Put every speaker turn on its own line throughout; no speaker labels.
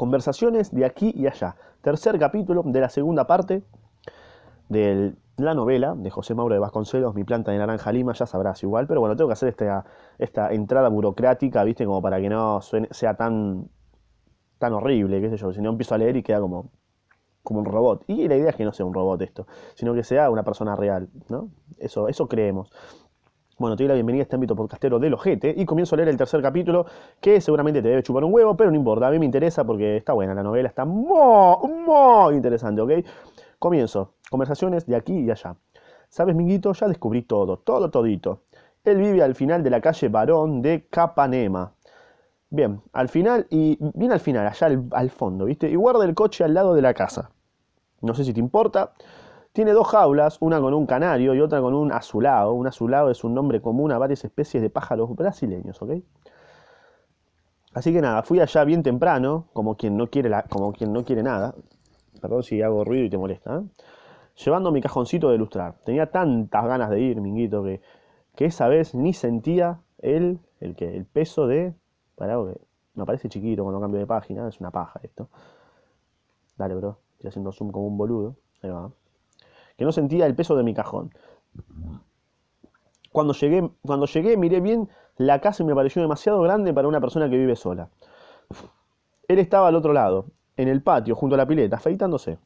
Conversaciones de aquí y allá. Tercer capítulo de la segunda parte de la novela de José Mauro de Vasconcelos, Mi planta de naranja lima, ya sabrás igual, pero bueno, tengo que hacer esta, esta entrada burocrática, ¿viste? Como para que no sea tan, tan horrible, qué sé yo, si no empiezo a leer y queda como, como un robot. Y la idea es que no sea un robot esto, sino que sea una persona real, ¿no? Eso, eso creemos. Bueno, te doy la bienvenida a este ámbito podcastero del ojete y comienzo a leer el tercer capítulo que seguramente te debe chupar un huevo, pero no importa, a mí me interesa porque está buena la novela, está muy, muy interesante, ¿ok? Comienzo. Conversaciones de aquí y allá. ¿Sabes, Minguito? Ya descubrí todo, todo, todito. Él vive al final de la calle Barón de Capanema. Bien, al final, y bien al final, allá al, fondo, ¿viste? Y guarda el coche al lado de la casa. No sé si te importa. Tiene dos jaulas, una con un canario y otra con un azulado. Un azulado es un nombre común a varias especies de pájaros brasileños, ¿ok? Así que nada, fui allá bien temprano, como quien no quiere, como quien no quiere nada. Perdón si hago ruido y te molesta. ¿eh? Llevando mi cajoncito de ilustrar. Tenía tantas ganas de ir, minguito, que, que esa vez ni sentía el, el, que, el peso de... Para que me parece chiquito cuando cambio de página, es una paja esto. Dale, bro, estoy haciendo zoom como un boludo. Ahí va que no sentía el peso de mi cajón. Cuando llegué, cuando llegué miré bien la casa y me pareció demasiado grande para una persona que vive sola. Él estaba al otro lado, en el patio, junto a la pileta, afeitándose.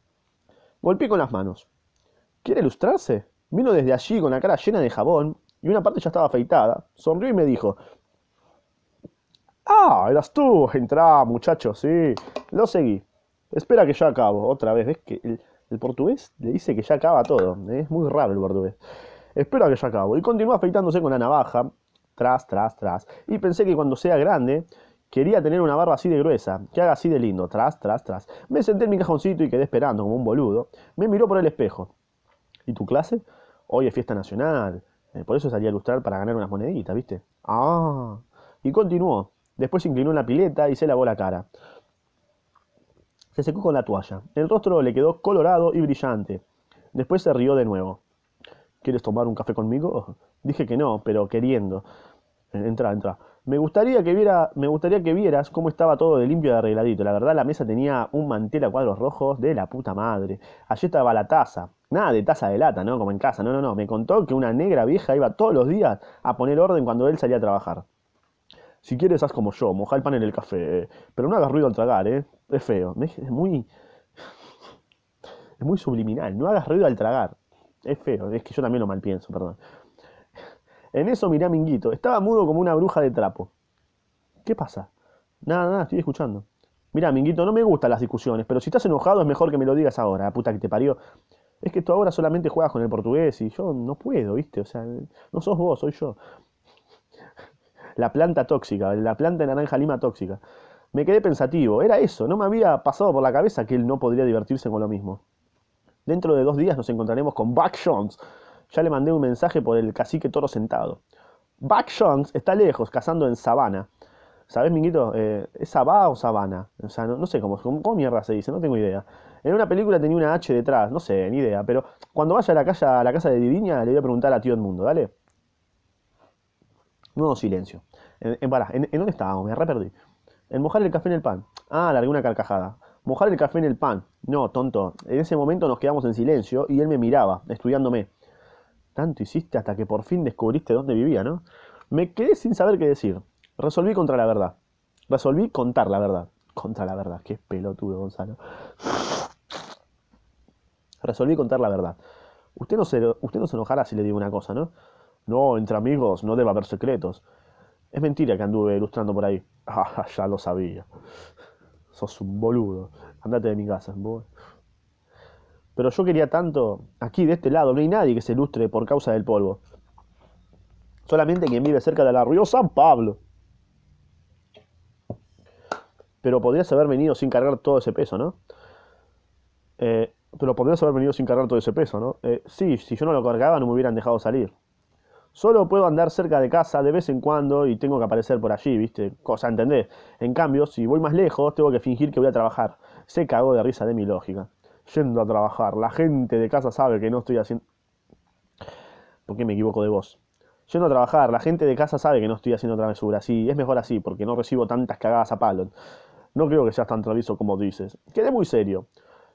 Golpeé con las manos. ¿Quiere ilustrarse? Vino desde allí con la cara llena de jabón y una parte ya estaba afeitada. Sonrió y me dijo, Ah, eras tú. Entrá, muchacho, sí. Lo seguí. Espera que ya acabo. Otra vez, ¿ves que el portugués le dice que ya acaba todo. Es muy raro el portugués. Espero que ya acabo. Y continuó afeitándose con la navaja, tras, tras, tras. Y pensé que cuando sea grande, quería tener una barba así de gruesa, que haga así de lindo, tras, tras, tras. Me senté en mi cajoncito y quedé esperando como un boludo. Me miró por el espejo. ¿Y tu clase? Hoy es fiesta nacional. Eh, por eso salí a ilustrar para ganar unas moneditas, ¿viste? Ah. Y continuó. Después se inclinó en la pileta y se lavó la cara. Se secó con la toalla. El rostro le quedó colorado y brillante. Después se rió de nuevo. ¿Quieres tomar un café conmigo? Dije que no, pero queriendo. Entra, entra. Me gustaría que me gustaría que vieras cómo estaba todo de limpio y arregladito. La verdad, la mesa tenía un mantel a cuadros rojos de la puta madre. Allí estaba la taza. Nada de taza de lata, ¿no? Como en casa. No, no, no. Me contó que una negra vieja iba todos los días a poner orden cuando él salía a trabajar. Si quieres, haz como yo, moja el pan en el café. Pero no hagas ruido al tragar, ¿eh? Es feo. Es muy. Es muy subliminal. No hagas ruido al tragar. Es feo. Es que yo también lo mal pienso, perdón. En eso miré Minguito. Estaba mudo como una bruja de trapo. ¿Qué pasa? Nada, nada, estoy escuchando. Mira, Minguito, no me gustan las discusiones, pero si estás enojado es mejor que me lo digas ahora, puta que te parió. Es que tú ahora solamente juegas con el portugués y yo no puedo, ¿viste? O sea, no sos vos, soy yo la planta tóxica, la planta de naranja lima tóxica. Me quedé pensativo, era eso, no me había pasado por la cabeza que él no podría divertirse con lo mismo. Dentro de dos días nos encontraremos con Buck Jones. Ya le mandé un mensaje por el cacique toro sentado. Buck Jones está lejos, cazando en sabana. ¿Sabes, Minguito? Eh, ¿Es sabá o sabana? O sea, no, sé cómo, cómo, mierda se dice, no tengo idea. En una película tenía una H detrás, no sé, ni idea. Pero cuando vaya a la, casa, a la casa de Diviña le voy a preguntar a tío Mundo, ¿dale? Nuevo silencio. En, en, en, dónde estábamos? Me re perdí. En mojar el café en el pan. Ah, largué una carcajada. Mojar el café en el pan. No, tonto. En ese momento nos quedamos en silencio y él me miraba, estudiándome. Tanto hiciste hasta que por fin descubriste dónde vivía, ¿no? Me quedé sin saber qué decir. Resolví contra la verdad. Resolví contar la verdad. Contra la verdad. Qué pelotudo, Gonzalo. Resolví contar la verdad. Usted no, se, usted no se enojará si le digo una cosa, ¿no? No, entre amigos no debe haber secretos. Es mentira que anduve ilustrando por ahí. Ah, ya lo sabía. Sos un boludo. Andate de mi casa. Pero yo quería tanto. Aquí, de este lado, no hay nadie que se ilustre por causa del polvo. Solamente quien vive cerca de la río San Pablo. Pero podrías haber venido sin cargar todo ese peso, ¿no? Eh, pero podrías haber venido sin cargar todo ese peso, ¿no? Eh, sí, si yo no lo cargaba no me hubieran dejado salir. Solo puedo andar cerca de casa de vez en cuando y tengo que aparecer por allí, ¿viste? Cosa, ¿entendés? En cambio, si voy más lejos, tengo que fingir que voy a trabajar. Se cagó de risa de mi lógica. Yendo a trabajar, la gente de casa sabe que no estoy haciendo... ¿Por qué me equivoco de voz? Yendo a trabajar, la gente de casa sabe que no estoy haciendo travesura. Sí, es mejor así, porque no recibo tantas cagadas a palo. No creo que seas tan travieso como dices. Quedé muy serio.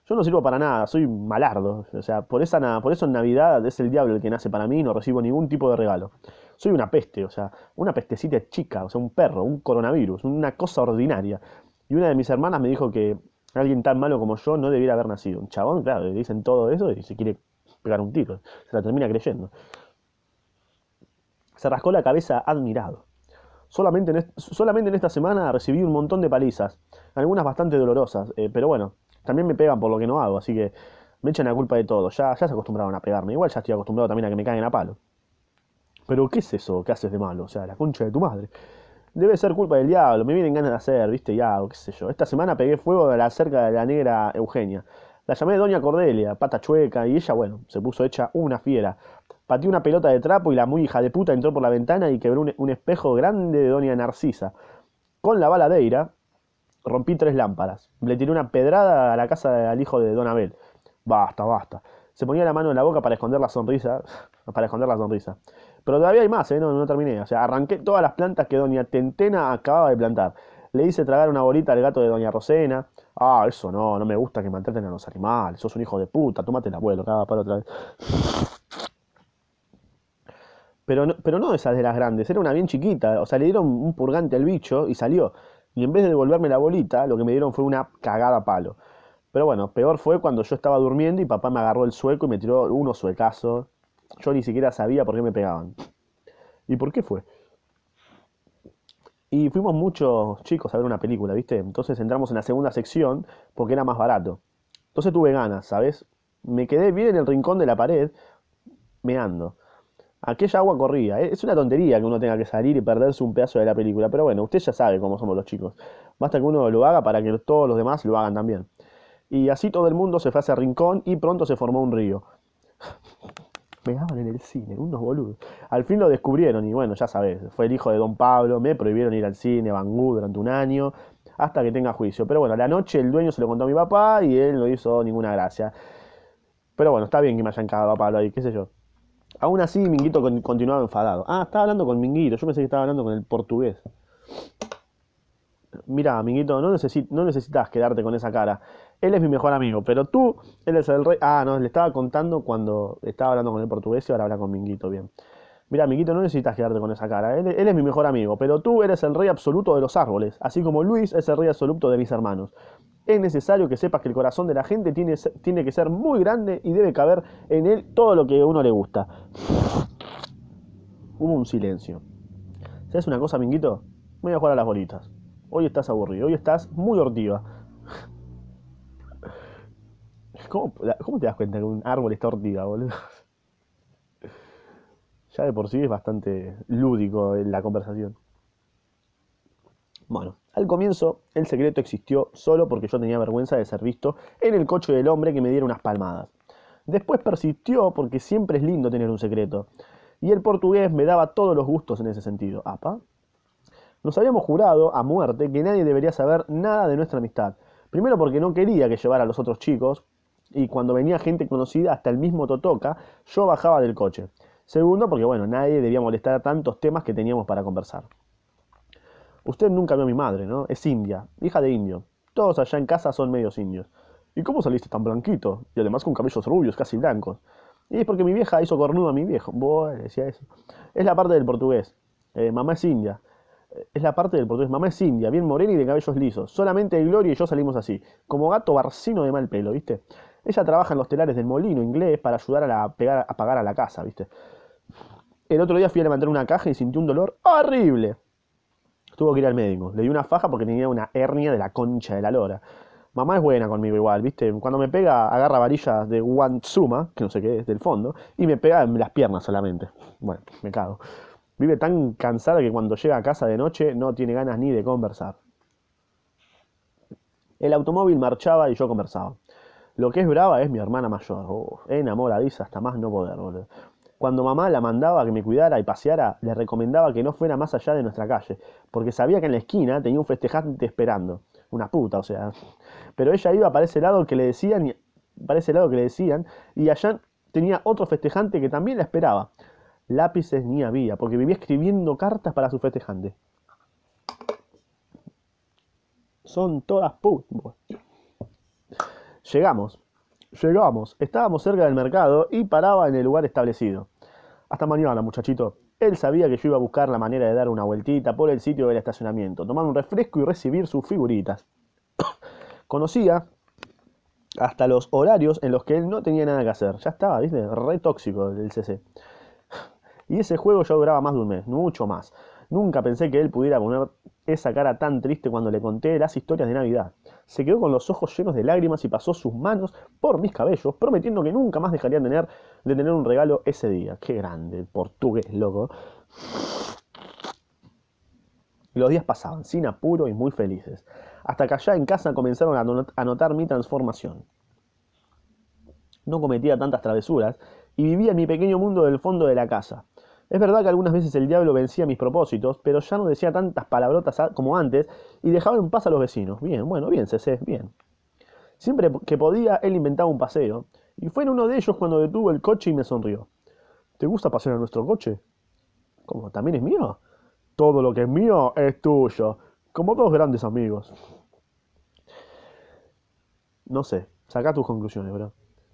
Yo no sirvo para nada, soy malardo. O sea, por, esa, por eso en Navidad es el diablo el que nace para mí y no recibo ningún tipo de regalo. Soy una peste, o sea, una pestecita chica, o sea, un perro, un coronavirus, una cosa ordinaria. Y una de mis hermanas me dijo que alguien tan malo como yo no debiera haber nacido. Un chabón, claro, le dicen todo eso y se quiere pegar un tiro. Se la termina creyendo. Se rascó la cabeza admirado. Solamente en, solamente en esta semana recibí un montón de palizas, algunas bastante dolorosas, eh, pero bueno, también me pegan por lo que no hago, así que me echan la culpa de todo. Ya, ya se acostumbraron a pegarme. Igual ya estoy acostumbrado también a que me caigan a palo. Pero ¿qué es eso que haces de malo? O sea, la concha de tu madre. Debe ser culpa del diablo, me vienen ganas de hacer, viste, ya, o qué sé yo. Esta semana pegué fuego de la cerca de la negra Eugenia. La llamé Doña Cordelia, pata chueca, y ella, bueno, se puso hecha una fiera. Pateó una pelota de trapo y la muy hija de puta entró por la ventana y quebró un, un espejo grande de Doña Narcisa. Con la baladeira, rompí tres lámparas. Le tiré una pedrada a la casa del hijo de Don Abel. Basta, basta. Se ponía la mano en la boca para esconder la sonrisa. Para esconder la sonrisa. Pero todavía hay más, ¿eh? No, no terminé. O sea, arranqué todas las plantas que Doña Tentena acababa de plantar. Le hice tragar una bolita al gato de Doña Rosena. Ah, eso no, no me gusta que maltraten a los animales. Sos un hijo de puta, tómate el abuelo, cada para otra vez. Pero no, pero no esas de las grandes, era una bien chiquita. O sea, le dieron un purgante al bicho y salió. Y en vez de devolverme la bolita, lo que me dieron fue una cagada palo. Pero bueno, peor fue cuando yo estaba durmiendo y papá me agarró el sueco y me tiró unos suecazos. Yo ni siquiera sabía por qué me pegaban. ¿Y por qué fue? Y fuimos muchos chicos a ver una película, ¿viste? Entonces entramos en la segunda sección porque era más barato. Entonces tuve ganas, ¿sabes? Me quedé bien en el rincón de la pared, meando. Aquella agua corría. Es una tontería que uno tenga que salir y perderse un pedazo de la película, pero bueno, usted ya sabe cómo somos los chicos. Basta que uno lo haga para que todos los demás lo hagan también. Y así todo el mundo se fue hacia rincón y pronto se formó un río. Me daban en el cine, unos boludos. Al fin lo descubrieron y bueno, ya sabes, fue el hijo de don Pablo, me prohibieron ir al cine, Bangú, durante un año, hasta que tenga juicio. Pero bueno, la noche el dueño se lo contó a mi papá y él no hizo ninguna gracia. Pero bueno, está bien que me hayan cagado a Pablo ahí, qué sé yo. Aún así, Minguito continuaba enfadado. Ah, estaba hablando con Minguito. Yo pensé que estaba hablando con el portugués. Mira, Minguito, no, necesitas quedarte con esa cara. Él es mi mejor amigo, pero tú, él es el rey. Ah, no, le estaba contando cuando estaba hablando con el portugués y ahora habla con Minguito, bien. Mira, Minguito, no necesitas quedarte con esa cara. Él, es mi mejor amigo, pero tú eres el rey absoluto de los árboles, así como Luis es el rey absoluto de mis hermanos es necesario que sepas que el corazón de la gente tiene, tiene que ser muy grande y debe caber en él todo lo que a uno le gusta. Hubo un silencio. ¿Sabes una cosa, Minguito? Voy a jugar a las bolitas. Hoy estás aburrido, hoy estás muy hortiva. ¿Cómo, te das cuenta que un árbol está hortiva, boludo? Ya de por sí es bastante lúdico en la conversación. Bueno, al comienzo el secreto existió solo porque yo tenía vergüenza de ser visto en el coche del hombre que me diera unas palmadas. Después persistió porque siempre es lindo tener un secreto. Y el portugués me daba todos los gustos en ese sentido. ¿Apa? Nos habíamos jurado a muerte que nadie debería saber nada de nuestra amistad. Primero porque no quería que llevara a los otros chicos, y cuando venía gente conocida, hasta el mismo Totoca, yo bajaba del coche. Segundo porque, bueno, nadie debía molestar a tantos temas que teníamos para conversar. Usted nunca vio a mi madre, ¿no? Es india, hija de indio. Todos allá en casa son medios indios. ¿Y cómo saliste tan blanquito? Y además con cabellos rubios, casi blancos. Y es porque mi vieja hizo cornudo a mi viejo. Bueno, decía eso. Es la parte del portugués. Eh, mamá es india. Eh, es la parte del portugués. Mamá es india, bien morena y de cabellos lisos. Solamente Gloria y yo salimos así. Como gato barcino de mal pelo, ¿viste? Ella trabaja en los telares del molino inglés para ayudar a, a pagar a la casa, ¿viste? El otro día fui a levantar una caja y sentí un dolor horrible. Tuvo que ir al médico. Le di una faja porque tenía una hernia de la concha de la lora. Mamá es buena conmigo igual, ¿viste? Cuando me pega, agarra varillas de Wansuma, que no sé qué es, del fondo, y me pega en las piernas solamente. Bueno, me cago. Vive tan cansada que cuando llega a casa de noche no tiene ganas ni de conversar. El automóvil marchaba y yo conversaba. Lo que es brava es mi hermana mayor. Oh, enamoradiza hasta más no poder, boludo. Cuando mamá la mandaba que me cuidara y paseara, le recomendaba que no fuera más allá de nuestra calle, porque sabía que en la esquina tenía un festejante esperando. Una puta, o sea. Pero ella iba para ese lado que le decían, y, para ese lado que le decían, y allá tenía otro festejante que también la esperaba. Lápices ni había, porque vivía escribiendo cartas para su festejante. Son todas put. Llegamos. Llegamos. Estábamos cerca del mercado y paraba en el lugar establecido. Hasta mañana, muchachito. Él sabía que yo iba a buscar la manera de dar una vueltita por el sitio del estacionamiento, tomar un refresco y recibir sus figuritas. Conocía hasta los horarios en los que él no tenía nada que hacer. Ya estaba, ¿viste? Re tóxico el CC. Y ese juego ya duraba más de un mes, mucho más. Nunca pensé que él pudiera poner esa cara tan triste cuando le conté las historias de Navidad. Se quedó con los ojos llenos de lágrimas y pasó sus manos por mis cabellos, prometiendo que nunca más dejaría de tener, de tener un regalo ese día. Qué grande, portugués, loco. Los días pasaban, sin apuro y muy felices, hasta que allá en casa comenzaron a notar mi transformación. No cometía tantas travesuras y vivía en mi pequeño mundo del fondo de la casa. Es verdad que algunas veces el diablo vencía mis propósitos, pero ya no decía tantas palabrotas como antes y dejaba en paz a los vecinos. Bien, bueno, bien, Cece, bien. Siempre que podía, él inventaba un paseo, y fue en uno de ellos cuando detuvo el coche y me sonrió. ¿Te gusta pasear en nuestro coche? ¿Cómo? ¿También es mío? Todo lo que es mío es tuyo, como dos grandes amigos. No sé, saca tus conclusiones, bro.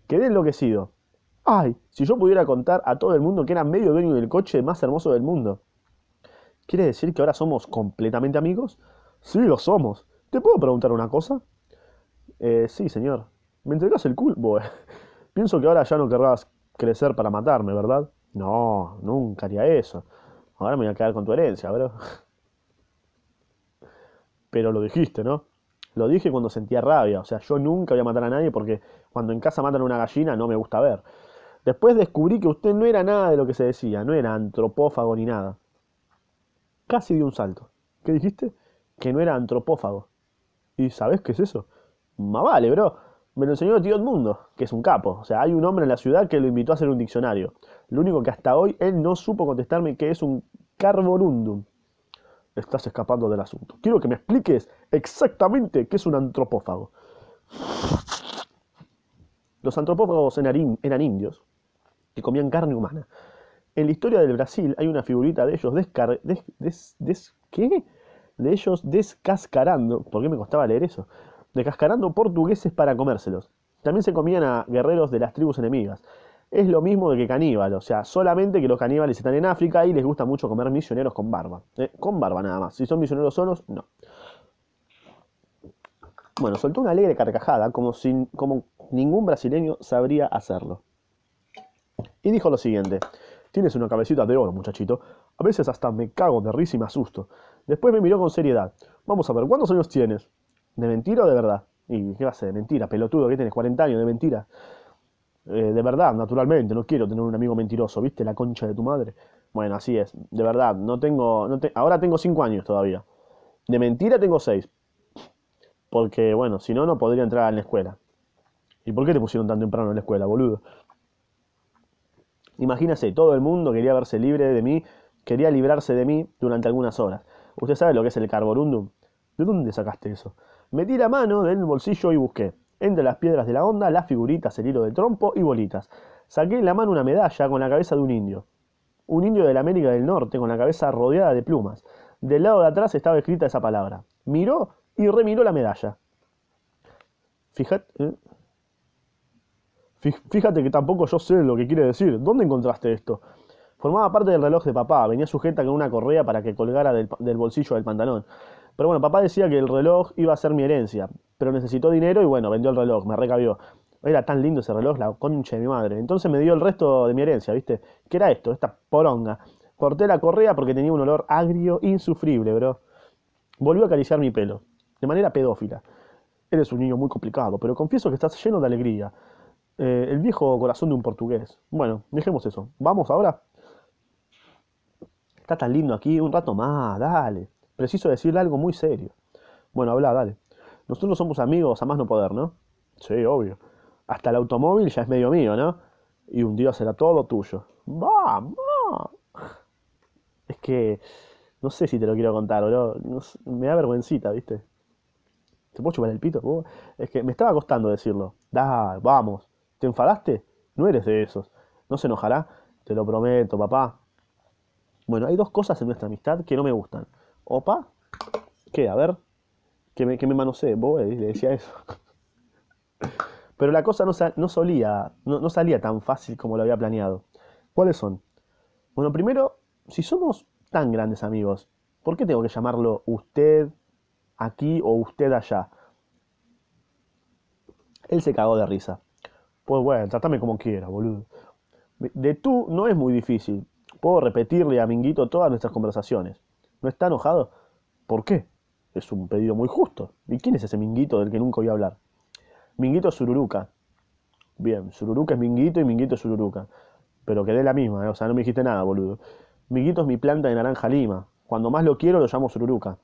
Quedé enloquecido. Ay, si yo pudiera contar a todo el mundo que era medio dueño del coche más hermoso del mundo. ¿Quiere decir que ahora somos completamente amigos? Sí, lo somos. ¿Te puedo preguntar una cosa? Eh, sí, señor. ¿Me entregas el culpo? Pienso que ahora ya no querrás crecer para matarme, ¿verdad? No, nunca haría eso. Ahora me voy a quedar con tu herencia, bro. Pero lo dijiste, ¿no? Lo dije cuando sentía rabia. O sea, yo nunca voy a matar a nadie porque cuando en casa matan a una gallina no me gusta ver. Después descubrí que usted no era nada de lo que se decía, no era antropófago ni nada. Casi di un salto. ¿Qué dijiste? Que no era antropófago. ¿Y sabes qué es eso? Más vale, bro. Me lo enseñó tío Edmundo, que es un capo. O sea, hay un hombre en la ciudad que lo invitó a hacer un diccionario. Lo único que hasta hoy él no supo contestarme que es un carborundum. Estás escapando del asunto. Quiero que me expliques exactamente qué es un antropófago. Los antropófagos eran indios que comían carne humana. En la historia del Brasil hay una figurita de ellos descar ¿qué? De ellos descascarando, ¿por qué me costaba leer eso? Descascarando portugueses para comérselos. También se comían a guerreros de las tribus enemigas. Es lo mismo que caníbal, o sea, solamente que los caníbales están en África y les gusta mucho comer misioneros con barba. ¿eh? Con barba nada más. Si son misioneros solos, no. Bueno, soltó una alegre carcajada, como, sin, como ningún brasileño sabría hacerlo. Y dijo lo siguiente, tienes una cabecita de oro, muchachito. A veces hasta me cago de risa y me asusto. Después me miró con seriedad. Vamos a ver, ¿cuántos años tienes? ¿De mentira o de verdad? ¿Y qué va a ser? ¿De mentira? Pelotudo, ¿qué tienes? ¿40 años de mentira? Eh, de verdad, naturalmente, no quiero tener un amigo mentiroso, ¿viste? La concha de tu madre. Bueno, así es, de verdad, no tengo, ahora tengo 5 años todavía. De mentira tengo 6. Porque, bueno, si no, no podría entrar en la escuela. ¿Y por qué te pusieron tan temprano en la escuela, boludo? Imagínese, todo el mundo quería verse libre de mí, quería librarse de mí durante algunas horas. ¿Usted sabe lo que es el carborundum? ¿De dónde sacaste eso? Metí la mano del bolsillo y busqué. Entre las piedras de la onda, las figuritas, el hilo de trompo y bolitas. Saqué en la mano una medalla con la cabeza de un indio. Un indio de la América del Norte con la cabeza rodeada de plumas. Del lado de atrás estaba escrita esa palabra. Miró y remiró la medalla. Fíjate, ¿eh? Fíjate que tampoco yo sé lo que quiere decir. ¿Dónde encontraste esto? Formaba parte del reloj de papá, venía sujeta con una correa para que colgara del, bolsillo del pantalón. Pero bueno, papá decía que el reloj iba a ser mi herencia, pero necesitó dinero y bueno, vendió el reloj, me recabió. Era tan lindo ese reloj, la concha de mi madre. Entonces me dio el resto de mi herencia, ¿viste? ¿Qué era esto? Esta poronga. Corté la correa porque tenía un olor agrio insufrible, bro. Volvió a acariciar mi pelo, de manera pedófila. Eres un niño muy complicado, pero confieso que estás lleno de alegría. Eh, el viejo corazón de un portugués. Bueno, dejemos eso. ¿Vamos ahora? Está tan lindo aquí, un rato más, dale. Preciso decirle algo muy serio. Bueno, habla, dale. Nosotros somos amigos a más no poder, ¿no? Sí, obvio. Hasta el automóvil ya es medio mío, ¿no? Y un día será todo tuyo. ¡Vamos! Es que no sé si te lo quiero contar, bro. me da vergüencita, ¿viste? ¿Te puedo chupar el pito? Es que me estaba costando decirlo. Da, vamos. ¿Te enfadaste? No eres de esos. ¿No se enojará? Te lo prometo, papá. Bueno, hay dos cosas en nuestra amistad que no me gustan. Opa, ¿qué? A ver. que me, que me manosee, vos le decía eso. Pero la cosa no, no solía, no, no salía tan fácil como lo había planeado. ¿Cuáles son? Bueno, primero, si somos tan grandes amigos, ¿por qué tengo que llamarlo usted aquí o usted allá? Él se cagó de risa. Pues bueno, tratame como quiera, boludo. De tú no es muy difícil. Puedo repetirle a Minguito todas nuestras conversaciones. ¿No está enojado? ¿Por qué? Es un pedido muy justo. ¿Y quién es ese Minguito del que nunca oí hablar? Minguito es Sururuca. Bien, Sururuca es Minguito y Minguito es Sururuca. Pero quedé la misma, ¿eh? o sea, no me dijiste nada, boludo. Minguito es mi planta de naranja lima. Cuando más lo quiero lo llamo Sururuca.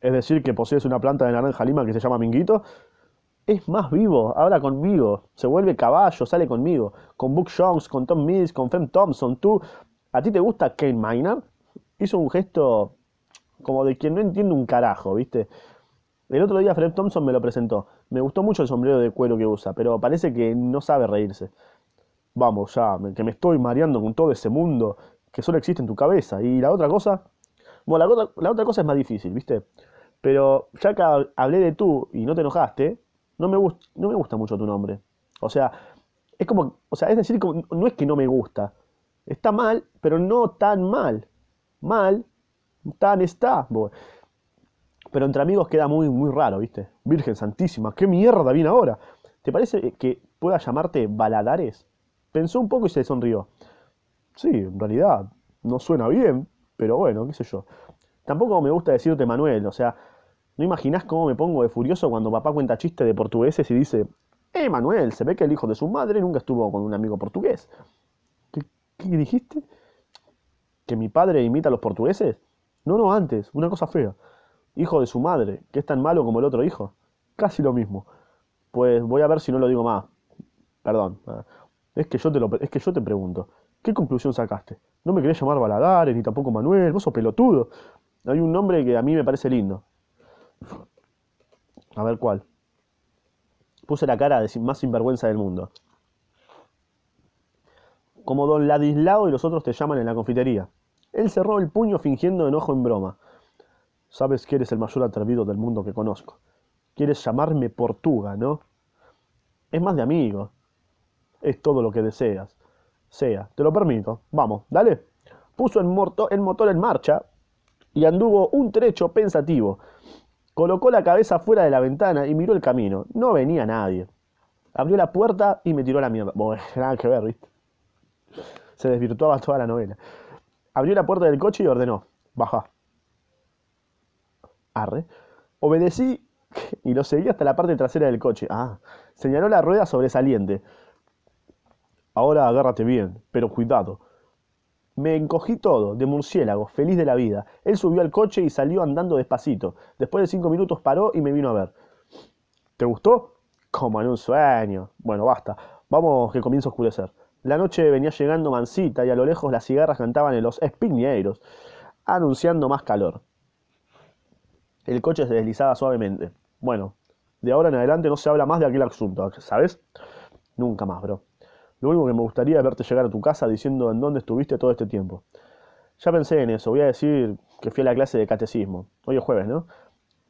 Es decir, que posees una planta de naranja lima que se llama Minguito. Es más vivo, habla conmigo, se vuelve caballo, sale conmigo. Con Book Jones, con Tom Mills, con Fem Thompson. ¿Tú, a ti te gusta Kane Miner? Hizo un gesto como de quien no entiende un carajo, ¿viste? El otro día Fred Thompson me lo presentó. Me gustó mucho el sombrero de cuero que usa, pero parece que no sabe reírse. Vamos, ya, que me estoy mareando con todo ese mundo que solo existe en tu cabeza. Y la otra cosa, bueno, la, otra, la otra cosa es más difícil, ¿viste? Pero ya que hablé de tú y no te enojaste, no me, no me gusta mucho tu nombre. O sea, es como, o sea, es decir, no es que no me gusta. Está mal, pero no tan mal. Mal Tan está. Pero entre amigos queda muy, muy raro, ¿viste? Virgen Santísima, ¿qué mierda viene ahora? ¿Te parece que pueda llamarte Baladares? Pensó un poco y se sonrió. Sí, en realidad, no suena bien, pero bueno, qué sé yo. Tampoco me gusta decirte Manuel, o sea, ¿no imaginás cómo me pongo de furioso cuando papá cuenta chistes de portugueses y dice, eh, Manuel, se ve que el hijo de su madre nunca estuvo con un amigo portugués? ¿Qué, qué dijiste? ¿Que mi padre imita a los portugueses? No, no, antes, una cosa fea. Hijo de su madre, que es tan malo como el otro hijo. Casi lo mismo. Pues voy a ver si no lo digo más. Perdón. Es que yo te, lo, es que yo te pregunto. ¿Qué conclusión sacaste? No me querés llamar Baladares, ni tampoco Manuel, vos sos pelotudo. Hay un nombre que a mí me parece lindo. A ver cuál. Puse la cara de más sinvergüenza del mundo. Como don Ladislao y los otros te llaman en la confitería. Él cerró el puño fingiendo enojo en broma. Sabes que eres el mayor atrevido del mundo que conozco. Quieres llamarme Portuga, ¿no? Es más de amigo. Es todo lo que deseas. Sea, te lo permito. Vamos, dale. Puso el, el motor en marcha y anduvo un trecho pensativo. Colocó la cabeza fuera de la ventana y miró el camino. No venía nadie. Abrió la puerta y me tiró la mierda. Bueno, nada que ver, ¿viste? Se desvirtuaba toda la novela. Abrió la puerta del coche y ordenó, baja. Arre. Obedecí y lo seguí hasta la parte trasera del coche. Ah, señaló la rueda sobresaliente. Ahora agárrate bien, pero cuidado. Me encogí todo, de murciélago, feliz de la vida. Él subió al coche y salió andando despacito. Después de cinco minutos paró y me vino a ver. ¿Te gustó? Como en un sueño. Bueno, basta. Vamos que comienza a oscurecer. La noche venía llegando mansita y a lo lejos las cigarras cantaban en los espiñeiros, anunciando más calor. El coche se deslizaba suavemente. Bueno, de ahora en adelante no se habla más de aquel asunto, ¿sabes? Nunca más, bro. Lo único que me gustaría es verte llegar a tu casa diciendo en dónde estuviste todo este tiempo. Ya pensé en eso, voy a decir que fui a la clase de catecismo. Hoy es jueves, ¿no?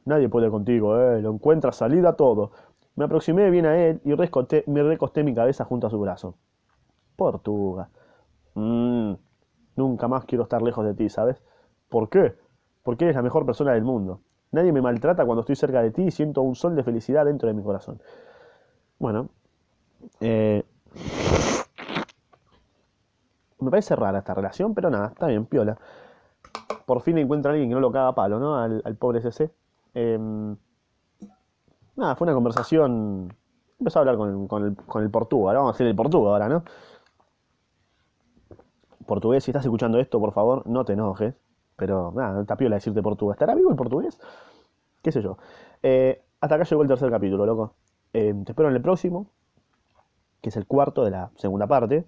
Nadie puede contigo, ¿eh? Lo encuentra salida todo. Me aproximé bien a él y me recosté mi cabeza junto a su brazo. Portuga. Mm, nunca más quiero estar lejos de ti, ¿sabes? ¿Por qué? Porque eres la mejor persona del mundo. Nadie me maltrata cuando estoy cerca de ti y siento un sol de felicidad dentro de mi corazón. Bueno, eh, me parece rara esta relación, pero nada, está bien, piola. Por fin encuentra a alguien que no lo caga palo, ¿no? Al, pobre CC. Em, nada, fue una conversación. Empezó a hablar con el, con el, con el Portuga, vamos a decir el Portuga ahora, ¿no? portugués, si estás escuchando esto, por favor, no te enojes. Pero nada, no piola decirte portugués. ¿Estará vivo el portugués? ¿Qué sé yo? Eh, hasta acá llegó el tercer capítulo, loco. Eh, te espero en el próximo, que es el cuarto de la segunda parte.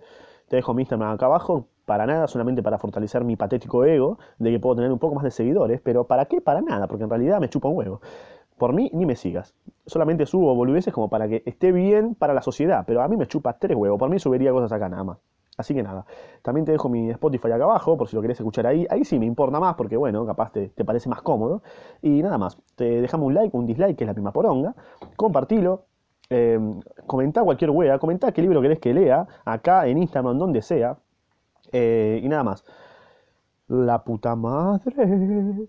Te dejo mi Instagram acá abajo. Para nada, solamente para fortalecer mi patético ego de que puedo tener un poco más de seguidores. Pero ¿para qué? Para nada, porque en realidad me chupa un huevo. Por mí, ni me sigas. Solamente subo boludeces como para que esté bien para la sociedad. Pero a mí me chupa tres huevos. Por mí subiría cosas acá nada más. Así que nada, también te dejo mi Spotify acá abajo, por si lo querés escuchar ahí. Ahí sí me importa más, porque bueno, capaz te, te parece más cómodo. Y nada más, te dejamos un like, un dislike, que es la misma poronga. Compartilo, eh, cualquier wea, comentá qué libro querés que lea, acá en Instagram, donde sea. Eh, y nada más. La puta madre.